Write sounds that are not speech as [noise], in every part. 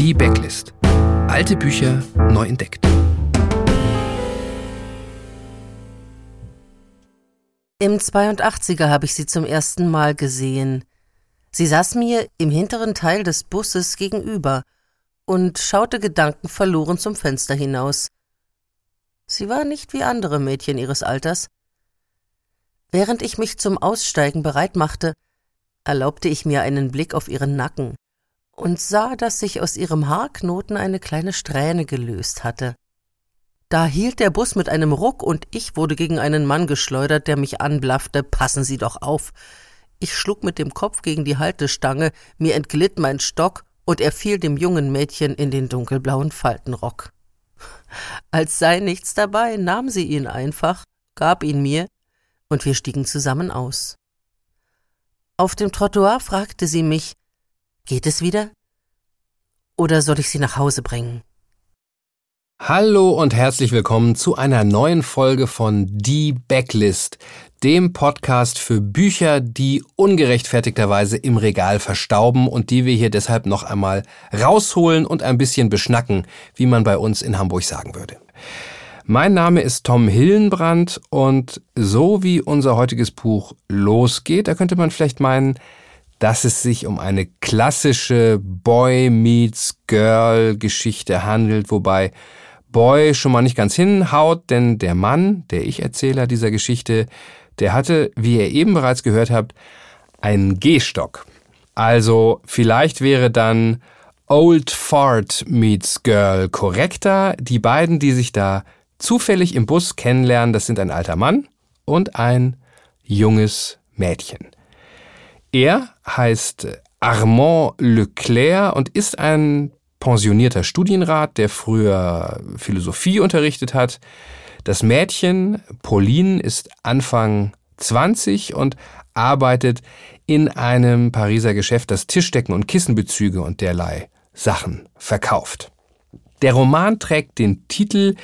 Die Backlist. Alte Bücher neu entdeckt. Im 82er habe ich sie zum ersten Mal gesehen. Sie saß mir im hinteren Teil des Busses gegenüber und schaute gedankenverloren zum Fenster hinaus. Sie war nicht wie andere Mädchen ihres Alters. Während ich mich zum Aussteigen bereit machte, erlaubte ich mir einen Blick auf ihren Nacken und sah, dass sich aus ihrem Haarknoten eine kleine Strähne gelöst hatte. Da hielt der Bus mit einem Ruck und ich wurde gegen einen Mann geschleudert, der mich anblaffte. Passen Sie doch auf. Ich schlug mit dem Kopf gegen die Haltestange, mir entglitt mein Stock und er fiel dem jungen Mädchen in den dunkelblauen Faltenrock. Als sei nichts dabei, nahm sie ihn einfach, gab ihn mir, und wir stiegen zusammen aus. Auf dem Trottoir fragte sie mich, geht es wieder? Oder soll ich sie nach Hause bringen? Hallo und herzlich willkommen zu einer neuen Folge von Die Backlist, dem Podcast für Bücher, die ungerechtfertigterweise im Regal verstauben und die wir hier deshalb noch einmal rausholen und ein bisschen beschnacken, wie man bei uns in Hamburg sagen würde. Mein Name ist Tom Hillenbrand und so wie unser heutiges Buch losgeht, da könnte man vielleicht meinen, dass es sich um eine klassische Boy meets Girl Geschichte handelt, wobei Boy schon mal nicht ganz hinhaut, denn der Mann, der Ich-Erzähler dieser Geschichte, der hatte, wie ihr eben bereits gehört habt, einen Gehstock. Also vielleicht wäre dann Old Fart meets Girl korrekter. Die beiden, die sich da zufällig im Bus kennenlernen, das sind ein alter Mann und ein junges Mädchen. Er heißt Armand Leclerc und ist ein pensionierter Studienrat, der früher Philosophie unterrichtet hat. Das Mädchen, Pauline, ist Anfang 20 und arbeitet in einem Pariser Geschäft, das Tischdecken und Kissenbezüge und derlei Sachen verkauft. Der Roman trägt den Titel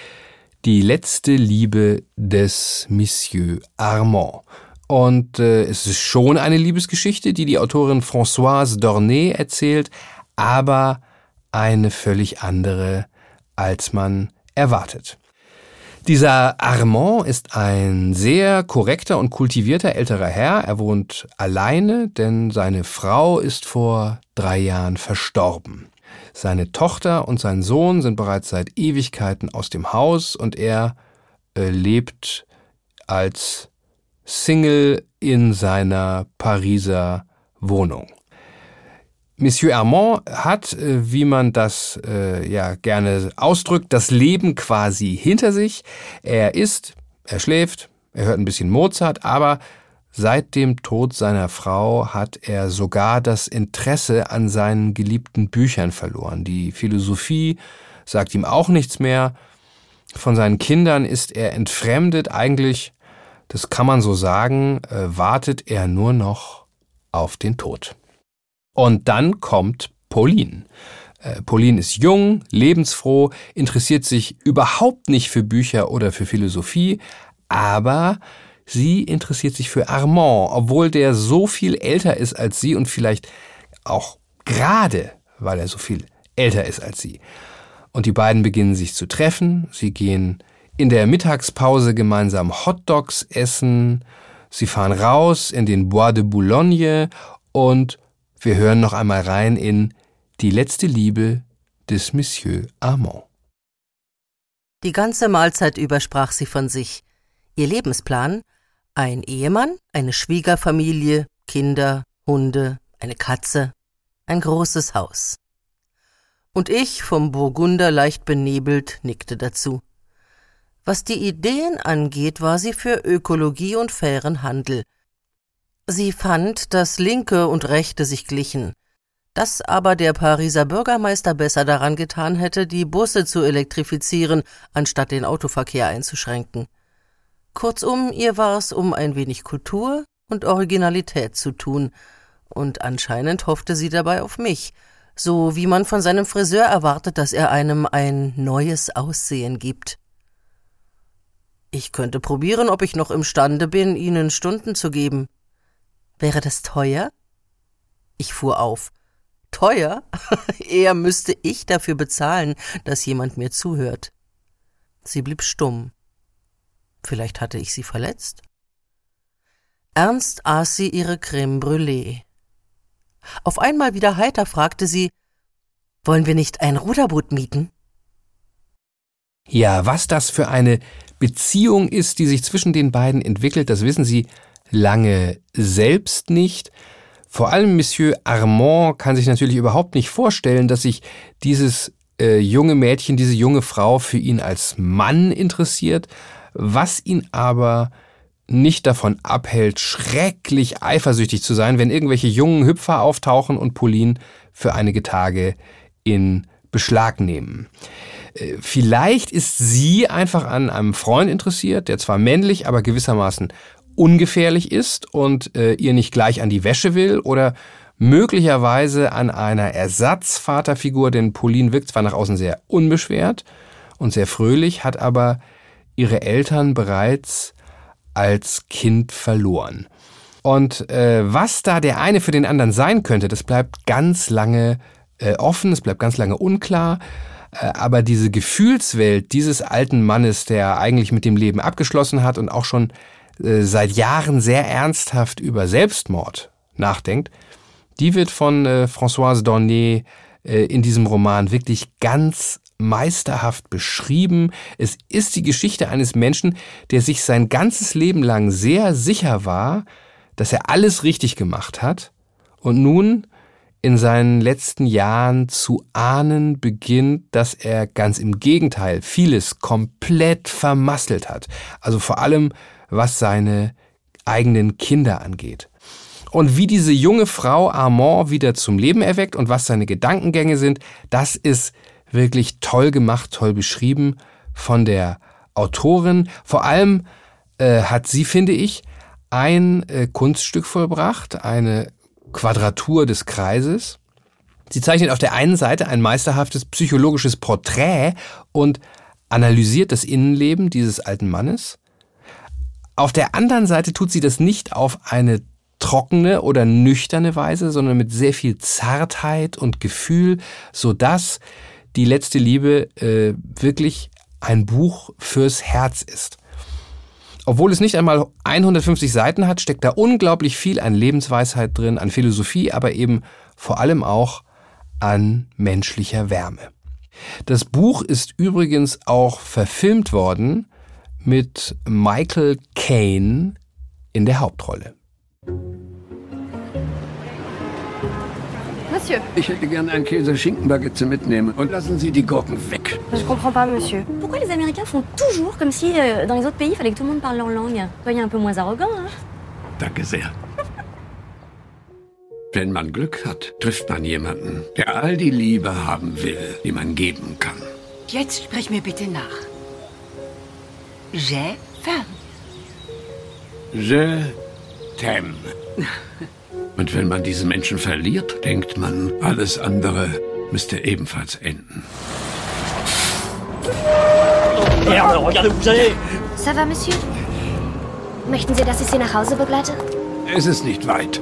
Die letzte Liebe des Monsieur Armand. Und äh, es ist schon eine Liebesgeschichte, die die Autorin Françoise Dornay erzählt, aber eine völlig andere, als man erwartet. Dieser Armand ist ein sehr korrekter und kultivierter älterer Herr. Er wohnt alleine, denn seine Frau ist vor drei Jahren verstorben. Seine Tochter und sein Sohn sind bereits seit Ewigkeiten aus dem Haus und er äh, lebt als Single in seiner Pariser Wohnung. Monsieur Armand hat, äh, wie man das äh, ja gerne ausdrückt, das Leben quasi hinter sich. Er isst, er schläft, er hört ein bisschen Mozart, aber seit dem Tod seiner Frau hat er sogar das Interesse an seinen geliebten Büchern verloren. Die Philosophie sagt ihm auch nichts mehr. Von seinen Kindern ist er entfremdet. Eigentlich, das kann man so sagen, äh, wartet er nur noch auf den Tod. Und dann kommt Pauline. Äh, Pauline ist jung, lebensfroh, interessiert sich überhaupt nicht für Bücher oder für Philosophie, aber sie interessiert sich für Armand, obwohl der so viel älter ist als sie und vielleicht auch gerade, weil er so viel älter ist als sie. Und die beiden beginnen sich zu treffen, sie gehen in der Mittagspause gemeinsam Hotdogs essen, sie fahren raus in den Bois de Boulogne und wir hören noch einmal rein in Die letzte Liebe des Monsieur Armand. Die ganze Mahlzeit über sprach sie von sich. Ihr Lebensplan? Ein Ehemann, eine Schwiegerfamilie, Kinder, Hunde, eine Katze, ein großes Haus. Und ich, vom Burgunder leicht benebelt, nickte dazu. Was die Ideen angeht, war sie für Ökologie und fairen Handel – Sie fand, dass Linke und Rechte sich glichen, dass aber der Pariser Bürgermeister besser daran getan hätte, die Busse zu elektrifizieren, anstatt den Autoverkehr einzuschränken. Kurzum, ihr war es um ein wenig Kultur und Originalität zu tun, und anscheinend hoffte sie dabei auf mich, so wie man von seinem Friseur erwartet, dass er einem ein neues Aussehen gibt. Ich könnte probieren, ob ich noch imstande bin, Ihnen Stunden zu geben. Wäre das teuer? Ich fuhr auf. Teuer? [laughs] Eher müsste ich dafür bezahlen, dass jemand mir zuhört. Sie blieb stumm. Vielleicht hatte ich sie verletzt? Ernst aß sie ihre Creme brûlée. Auf einmal wieder heiter fragte sie, wollen wir nicht ein Ruderboot mieten? Ja, was das für eine Beziehung ist, die sich zwischen den beiden entwickelt, das wissen Sie lange selbst nicht. Vor allem Monsieur Armand kann sich natürlich überhaupt nicht vorstellen, dass sich dieses äh, junge Mädchen, diese junge Frau für ihn als Mann interessiert, was ihn aber nicht davon abhält, schrecklich eifersüchtig zu sein, wenn irgendwelche jungen Hüpfer auftauchen und Pauline für einige Tage in Beschlag nehmen. Äh, vielleicht ist sie einfach an einem Freund interessiert, der zwar männlich, aber gewissermaßen ungefährlich ist und äh, ihr nicht gleich an die Wäsche will oder möglicherweise an einer Ersatzvaterfigur, denn Pauline wirkt zwar nach außen sehr unbeschwert und sehr fröhlich, hat aber ihre Eltern bereits als Kind verloren. Und äh, was da der eine für den anderen sein könnte, das bleibt ganz lange äh, offen, es bleibt ganz lange unklar. Äh, aber diese Gefühlswelt dieses alten Mannes, der eigentlich mit dem Leben abgeschlossen hat und auch schon äh, seit Jahren sehr ernsthaft über Selbstmord nachdenkt, die wird von äh, Françoise Dornier in diesem Roman wirklich ganz meisterhaft beschrieben. Es ist die Geschichte eines Menschen, der sich sein ganzes Leben lang sehr sicher war, dass er alles richtig gemacht hat und nun in seinen letzten Jahren zu ahnen beginnt, dass er ganz im Gegenteil vieles komplett vermasselt hat. Also vor allem, was seine eigenen Kinder angeht. Und wie diese junge Frau Armand wieder zum Leben erweckt und was seine Gedankengänge sind, das ist wirklich toll gemacht, toll beschrieben von der Autorin. Vor allem äh, hat sie, finde ich, ein äh, Kunststück vollbracht, eine Quadratur des Kreises. Sie zeichnet auf der einen Seite ein meisterhaftes psychologisches Porträt und analysiert das Innenleben dieses alten Mannes. Auf der anderen Seite tut sie das nicht auf eine trockene oder nüchterne Weise, sondern mit sehr viel Zartheit und Gefühl, so dass die letzte Liebe äh, wirklich ein Buch fürs Herz ist. Obwohl es nicht einmal 150 Seiten hat, steckt da unglaublich viel an Lebensweisheit drin, an Philosophie, aber eben vor allem auch an menschlicher Wärme. Das Buch ist übrigens auch verfilmt worden mit Michael Caine in der Hauptrolle. Monsieur. Ich hätte gern ein Käse-Schinken-Baguette mitnehmen. Und lassen Sie die Gurken weg. Je comprends pas, monsieur. Pourquoi les Américains font toujours comme si euh, dans les autres pays, il fallait que tout le monde parle leur langue Soyez un peu moins arrogant, hein Danke sehr. Wenn man Glück hat, trifft man jemanden, der all die Liebe haben will, die man geben kann. Jetzt sprich mir bitte nach. J'ai femme. Je t'aime. [laughs] Und wenn man diesen Menschen verliert, denkt man, alles andere müsste ebenfalls enden. Merde, regardez vous allez Ça va, monsieur Möchten Sie, dass ich Sie nach Hause begleite? Es ist nicht weit.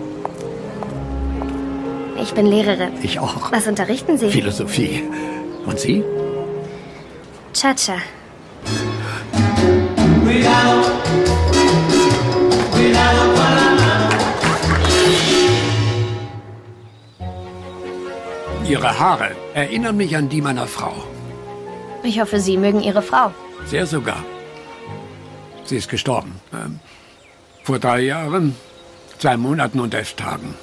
Ich bin Lehrerin. Ich auch. Was unterrichten Sie? Philosophie. Und Sie? Cha-Cha. Ihre Haare erinnern mich an die meiner Frau. Ich hoffe, Sie mögen Ihre Frau. Sehr sogar. Sie ist gestorben. Ähm, vor drei Jahren, zwei Monaten und elf Tagen.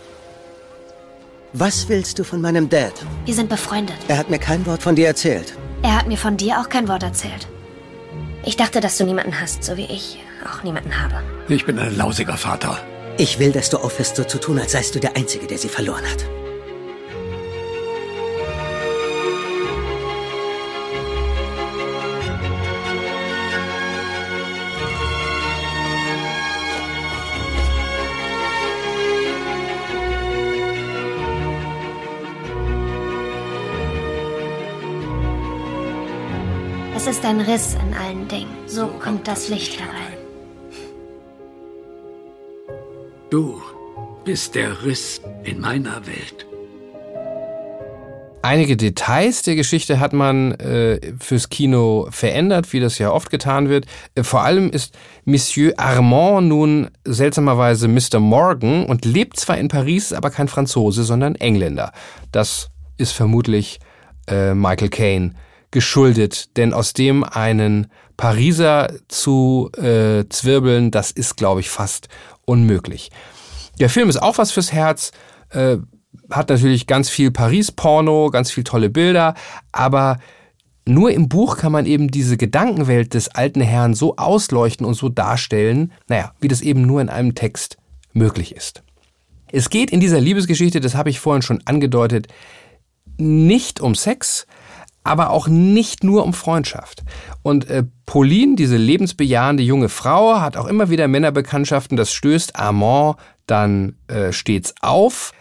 Was willst du von meinem Dad? Wir sind befreundet. Er hat mir kein Wort von dir erzählt. Er hat mir von dir auch kein Wort erzählt. Ich dachte, dass du niemanden hast, so wie ich auch niemanden habe. Ich bin ein lausiger Vater. Ich will, dass du aufhörst, so zu tun, als seist du der Einzige, der sie verloren hat. Ist ein Riss in allen Dingen. So kommt das Licht herein. Du bist der Riss in meiner Welt. Einige Details der Geschichte hat man äh, fürs Kino verändert, wie das ja oft getan wird. Äh, vor allem ist Monsieur Armand nun seltsamerweise Mr. Morgan und lebt zwar in Paris, aber kein Franzose, sondern Engländer. Das ist vermutlich äh, Michael Caine geschuldet, denn aus dem einen Pariser zu äh, zwirbeln, das ist, glaube ich, fast unmöglich. Der Film ist auch was fürs Herz. Äh, hat natürlich ganz viel Paris-Porno, ganz viel tolle Bilder, aber nur im Buch kann man eben diese Gedankenwelt des alten Herrn so ausleuchten und so darstellen, naja, wie das eben nur in einem Text möglich ist. Es geht in dieser Liebesgeschichte, das habe ich vorhin schon angedeutet, nicht um Sex, aber auch nicht nur um Freundschaft. Und äh, Pauline, diese lebensbejahende junge Frau, hat auch immer wieder Männerbekanntschaften. Das stößt Armand dann äh, stets auf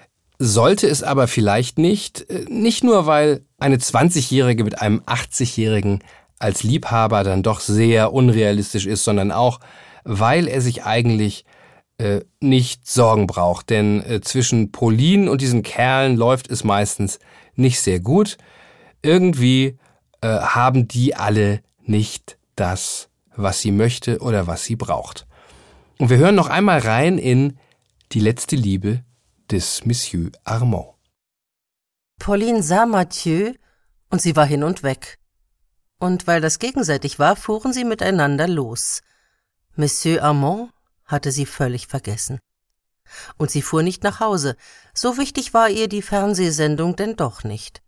sollte es aber vielleicht nicht, äh, nicht nur weil eine 20-Jährige mit einem 80-Jährigen als Liebhaber dann doch sehr unrealistisch ist, sondern auch, weil er sich eigentlich äh, nicht Sorgen braucht. Denn äh, zwischen Pauline und diesen Kerlen läuft es meistens nicht sehr gut. Irgendwie äh, haben die alle nicht das, was sie möchte oder was sie braucht. Und wir hören noch einmal rein in Die letzte Liebe des Monsieur Armand. Pauline sah Mathieu und sie war hin und weg. Und weil das gegenseitig war, fuhren sie miteinander los. Monsieur Armand hatte sie völlig vergessen. Und sie fuhr nicht nach Hause, so wichtig war ihr die Fernsehsendung denn doch nicht.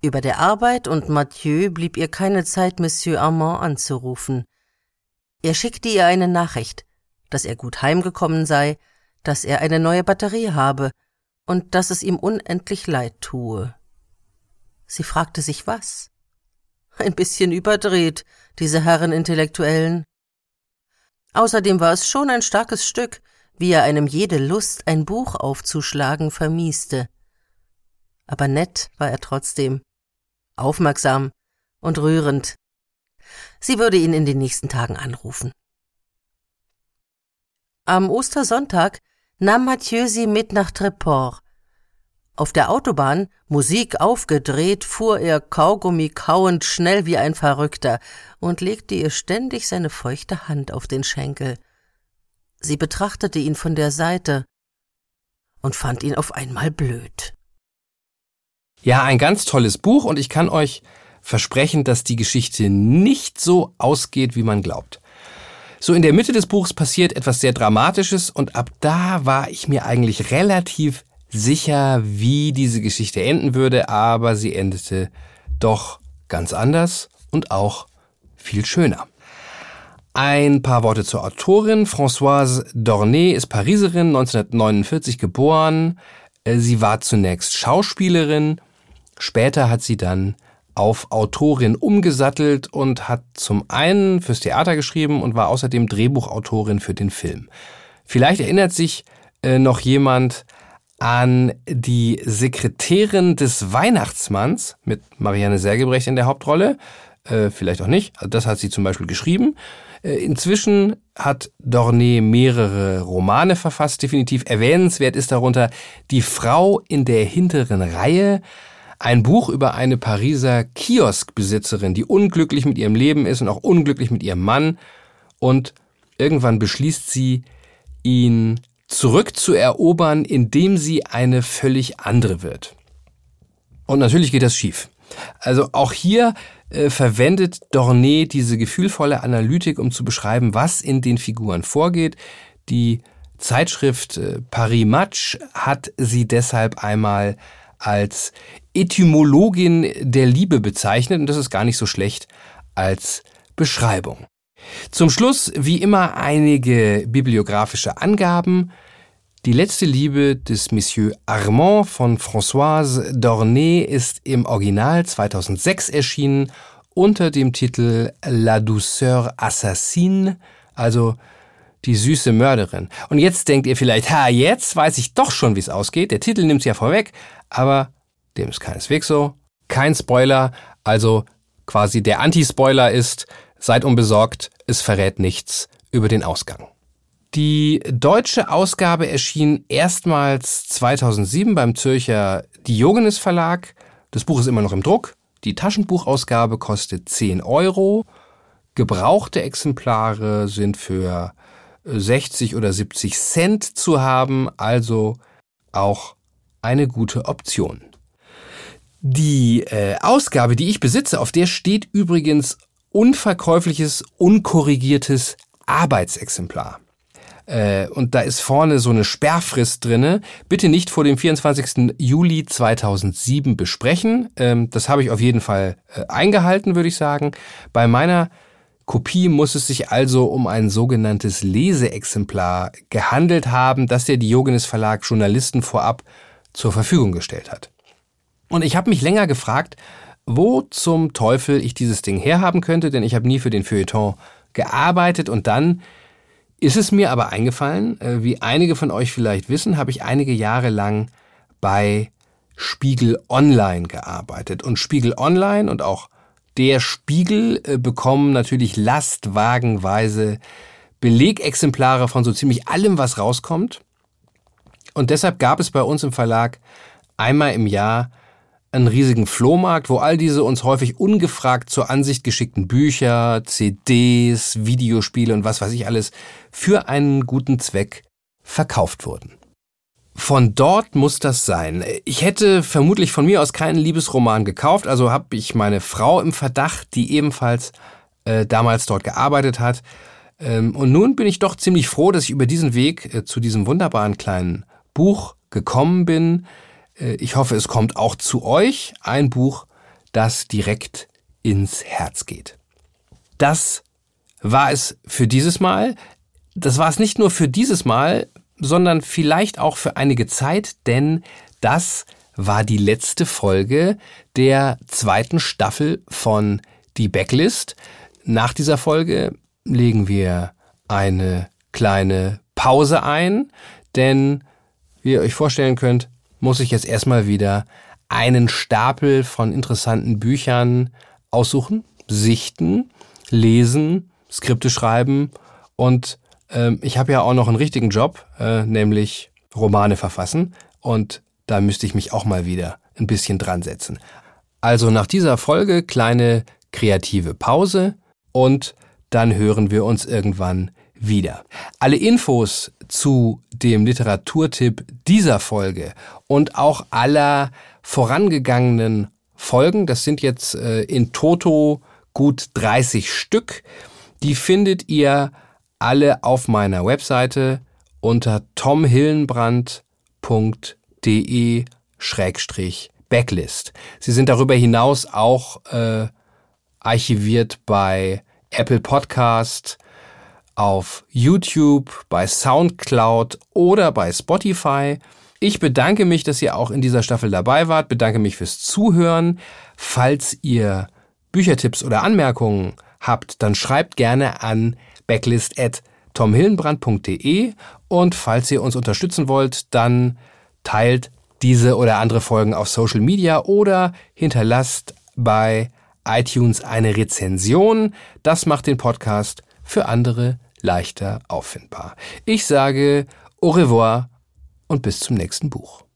Über der Arbeit und Mathieu blieb ihr keine Zeit, Monsieur Armand anzurufen. Er schickte ihr eine Nachricht, dass er gut heimgekommen sei, dass er eine neue Batterie habe und dass es ihm unendlich leid tue. Sie fragte sich was? Ein bisschen überdreht, diese Herren Intellektuellen. Außerdem war es schon ein starkes Stück, wie er einem jede Lust, ein Buch aufzuschlagen, vermieste. Aber nett war er trotzdem, aufmerksam und rührend. Sie würde ihn in den nächsten Tagen anrufen. Am Ostersonntag nahm Mathieu sie mit nach Treport. Auf der Autobahn, Musik aufgedreht, fuhr er Kaugummi kauend schnell wie ein Verrückter und legte ihr ständig seine feuchte Hand auf den Schenkel. Sie betrachtete ihn von der Seite und fand ihn auf einmal blöd. Ja, ein ganz tolles Buch und ich kann euch versprechen, dass die Geschichte nicht so ausgeht, wie man glaubt. So in der Mitte des Buchs passiert etwas sehr Dramatisches und ab da war ich mir eigentlich relativ sicher, wie diese Geschichte enden würde, aber sie endete doch ganz anders und auch viel schöner. Ein paar Worte zur Autorin. Françoise Dornay ist Pariserin, 1949 geboren. Sie war zunächst Schauspielerin, später hat sie dann auf Autorin umgesattelt und hat zum einen fürs Theater geschrieben und war außerdem Drehbuchautorin für den Film. Vielleicht erinnert sich äh, noch jemand an die Sekretärin des Weihnachtsmanns mit Marianne Sergebrecht in der Hauptrolle. Äh, vielleicht auch nicht. Also das hat sie zum Beispiel geschrieben. Äh, inzwischen hat Dornay mehrere Romane verfasst. Definitiv erwähnenswert ist darunter Die Frau in der hinteren Reihe ein Buch über eine Pariser Kioskbesitzerin, die unglücklich mit ihrem Leben ist und auch unglücklich mit ihrem Mann. Und irgendwann beschließt sie, ihn zurückzuerobern, indem sie eine völlig andere wird. Und natürlich geht das schief. Also auch hier äh, verwendet Dornay diese gefühlvolle Analytik, um zu beschreiben, was in den Figuren vorgeht. Die Zeitschrift äh, Paris Match hat sie deshalb einmal als Etymologin der Liebe bezeichnet und das ist gar nicht so schlecht als Beschreibung. Zum Schluss wie immer einige bibliografische Angaben. Die letzte Liebe des Monsieur Armand von Françoise Dornay ist im Original 2006 erschienen unter dem Titel La douceur assassine, also die süße Mörderin. Und jetzt denkt ihr vielleicht, ha, jetzt weiß ich doch schon, wie es ausgeht. Der Titel nimmt's ja vorweg, aber dem ist keineswegs so. Kein Spoiler, also quasi der Anti-Spoiler ist, seid unbesorgt, es verrät nichts über den Ausgang. Die deutsche Ausgabe erschien erstmals 2007 beim Zürcher Diogenes Verlag. Das Buch ist immer noch im Druck. Die Taschenbuchausgabe kostet 10 Euro. Gebrauchte Exemplare sind für 60 oder 70 Cent zu haben, also auch eine gute Option. Die äh, Ausgabe, die ich besitze, auf der steht übrigens unverkäufliches, unkorrigiertes Arbeitsexemplar. Äh, und da ist vorne so eine Sperrfrist drinne. Bitte nicht vor dem 24. Juli 2007 besprechen. Ähm, das habe ich auf jeden Fall äh, eingehalten, würde ich sagen. Bei meiner Kopie muss es sich also um ein sogenanntes Leseexemplar gehandelt haben, das der Diogenes Verlag Journalisten vorab zur Verfügung gestellt hat. Und ich habe mich länger gefragt, wo zum Teufel ich dieses Ding herhaben könnte, denn ich habe nie für den Feuilleton gearbeitet und dann ist es mir aber eingefallen, äh, wie einige von euch vielleicht wissen, habe ich einige Jahre lang bei Spiegel Online gearbeitet. Und Spiegel Online und auch der Spiegel äh, bekommen natürlich lastwagenweise Belegexemplare von so ziemlich allem, was rauskommt. Und deshalb gab es bei uns im Verlag einmal im Jahr einen riesigen Flohmarkt, wo all diese uns häufig ungefragt zur Ansicht geschickten Bücher, CDs, Videospiele und was weiß ich alles für einen guten Zweck verkauft wurden. Von dort muss das sein. Ich hätte vermutlich von mir aus keinen Liebesroman gekauft, also habe ich meine Frau im Verdacht, die ebenfalls äh, damals dort gearbeitet hat. Ähm, und nun bin ich doch ziemlich froh, dass ich über diesen Weg äh, zu diesem wunderbaren kleinen Buch gekommen bin, ich hoffe, es kommt auch zu euch ein Buch, das direkt ins Herz geht. Das war es für dieses Mal. Das war es nicht nur für dieses Mal, sondern vielleicht auch für einige Zeit, denn das war die letzte Folge der zweiten Staffel von Die Backlist. Nach dieser Folge legen wir eine kleine Pause ein, denn wie ihr euch vorstellen könnt, muss ich jetzt erstmal wieder einen Stapel von interessanten Büchern aussuchen, sichten, lesen, Skripte schreiben und ähm, ich habe ja auch noch einen richtigen Job, äh, nämlich Romane verfassen und da müsste ich mich auch mal wieder ein bisschen dran setzen. Also nach dieser Folge kleine kreative Pause und dann hören wir uns irgendwann wieder. Alle Infos zu dem Literaturtipp dieser Folge und auch aller vorangegangenen Folgen, das sind jetzt äh, in Toto gut 30 Stück, die findet ihr alle auf meiner Webseite unter tomhillenbrand.de Backlist. Sie sind darüber hinaus auch äh, archiviert bei Apple Podcast, auf YouTube, bei SoundCloud oder bei Spotify. Ich bedanke mich, dass ihr auch in dieser Staffel dabei wart, bedanke mich fürs Zuhören. Falls ihr Büchertipps oder Anmerkungen habt, dann schreibt gerne an backlist@tomhillenbrand.de und falls ihr uns unterstützen wollt, dann teilt diese oder andere Folgen auf Social Media oder hinterlasst bei iTunes eine Rezension. Das macht den Podcast für andere leichter auffindbar. Ich sage au revoir und bis zum nächsten Buch.